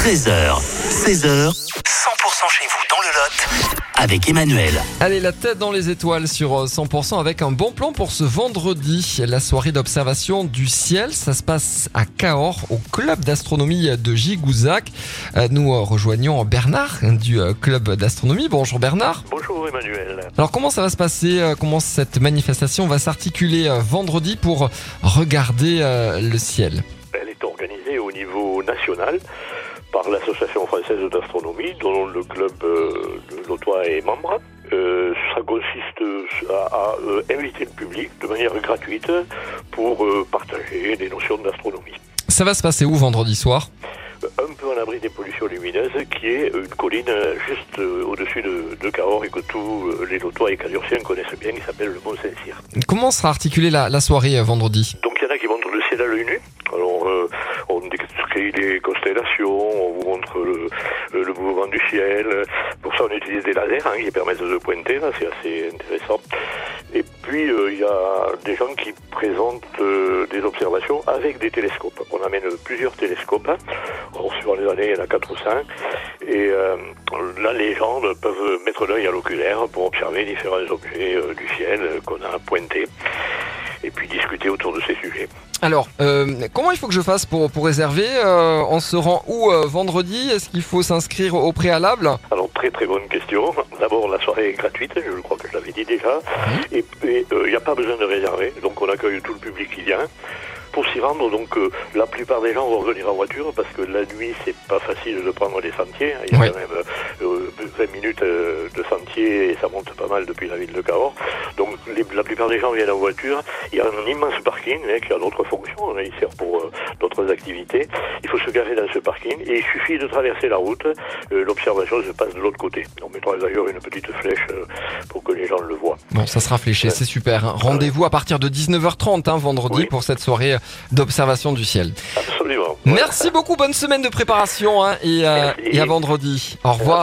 13h, 16h, 100% chez vous dans le Lot avec Emmanuel. Allez, la tête dans les étoiles sur euh, 100% avec un bon plan pour ce vendredi. La soirée d'observation du ciel, ça se passe à Cahors, au club d'astronomie de Gigouzac. Euh, Nous euh, rejoignons Bernard du euh, club d'astronomie. Bonjour Bernard. Bonjour Emmanuel. Alors comment ça va se passer euh, Comment cette manifestation va s'articuler euh, vendredi pour regarder euh, le ciel? Elle est organisée au niveau national par l'Association française d'astronomie, dont le club euh, de Lotois est membre. Euh, ça consiste à, à, euh, inviter le public de manière gratuite pour euh, partager des notions d'astronomie. Ça va se passer où vendredi soir? Un peu à l'abri des pollutions lumineuses, qui est une colline juste au-dessus de, de Cahors et que tous les Lotois et Cadurciens connaissent bien, qui s'appelle le Mont Saint-Cyr. Comment sera articulée la, la soirée vendredi? Donc il y en a qui montrent le ciel à l'œil nu. Alors on décrit les on vous montre le, mouvement du ciel. Pour ça on utilise des lasers hein, qui permettent de pointer, c'est assez intéressant. Et puis euh, il y a des gens qui présentent euh, des observations avec des télescopes. On amène plusieurs télescopes. hein. Suivant les années, il y en a 4 ou 5. Et euh, là, les gens peuvent mettre l'œil à l'oculaire pour observer différents objets euh, du ciel euh, qu'on a pointés et puis discuter autour de ces sujets. Alors, euh, comment il faut que je fasse pour, pour réserver euh, On se rend où euh, vendredi? Est-ce qu'il faut s'inscrire au préalable? Alors très très bonne question. D'abord la soirée est gratuite, je crois que je l'avais dit déjà, et et, euh, il n'y a pas besoin de réserver, donc on accueille tout le public qui vient. Pour s'y rendre, donc euh, la plupart des gens vont venir en voiture parce que la nuit c'est pas facile de prendre les sentiers. Il y a quand même euh, 20 minutes euh, de sentier et ça monte pas mal depuis la ville de Cahors. Donc les- la plupart des gens viennent en voiture. Il y a un immense parking hein, qui a d'autres fonctions. hein, il sert pour euh, d'autres activités. Il faut se garer dans ce parking et il suffit de traverser la route. Euh, L'observation se passe de l'autre côté. On mettra d'ailleurs une petite flèche euh, pour que les gens le voient. Bon, ça sera fléché, c'est super. hein. Rendez-vous à partir de 19h30 hein, vendredi Oui. pour cette soirée d'observation du ciel. Absolument. Merci beaucoup, bonne semaine de préparation et à vendredi. Au revoir.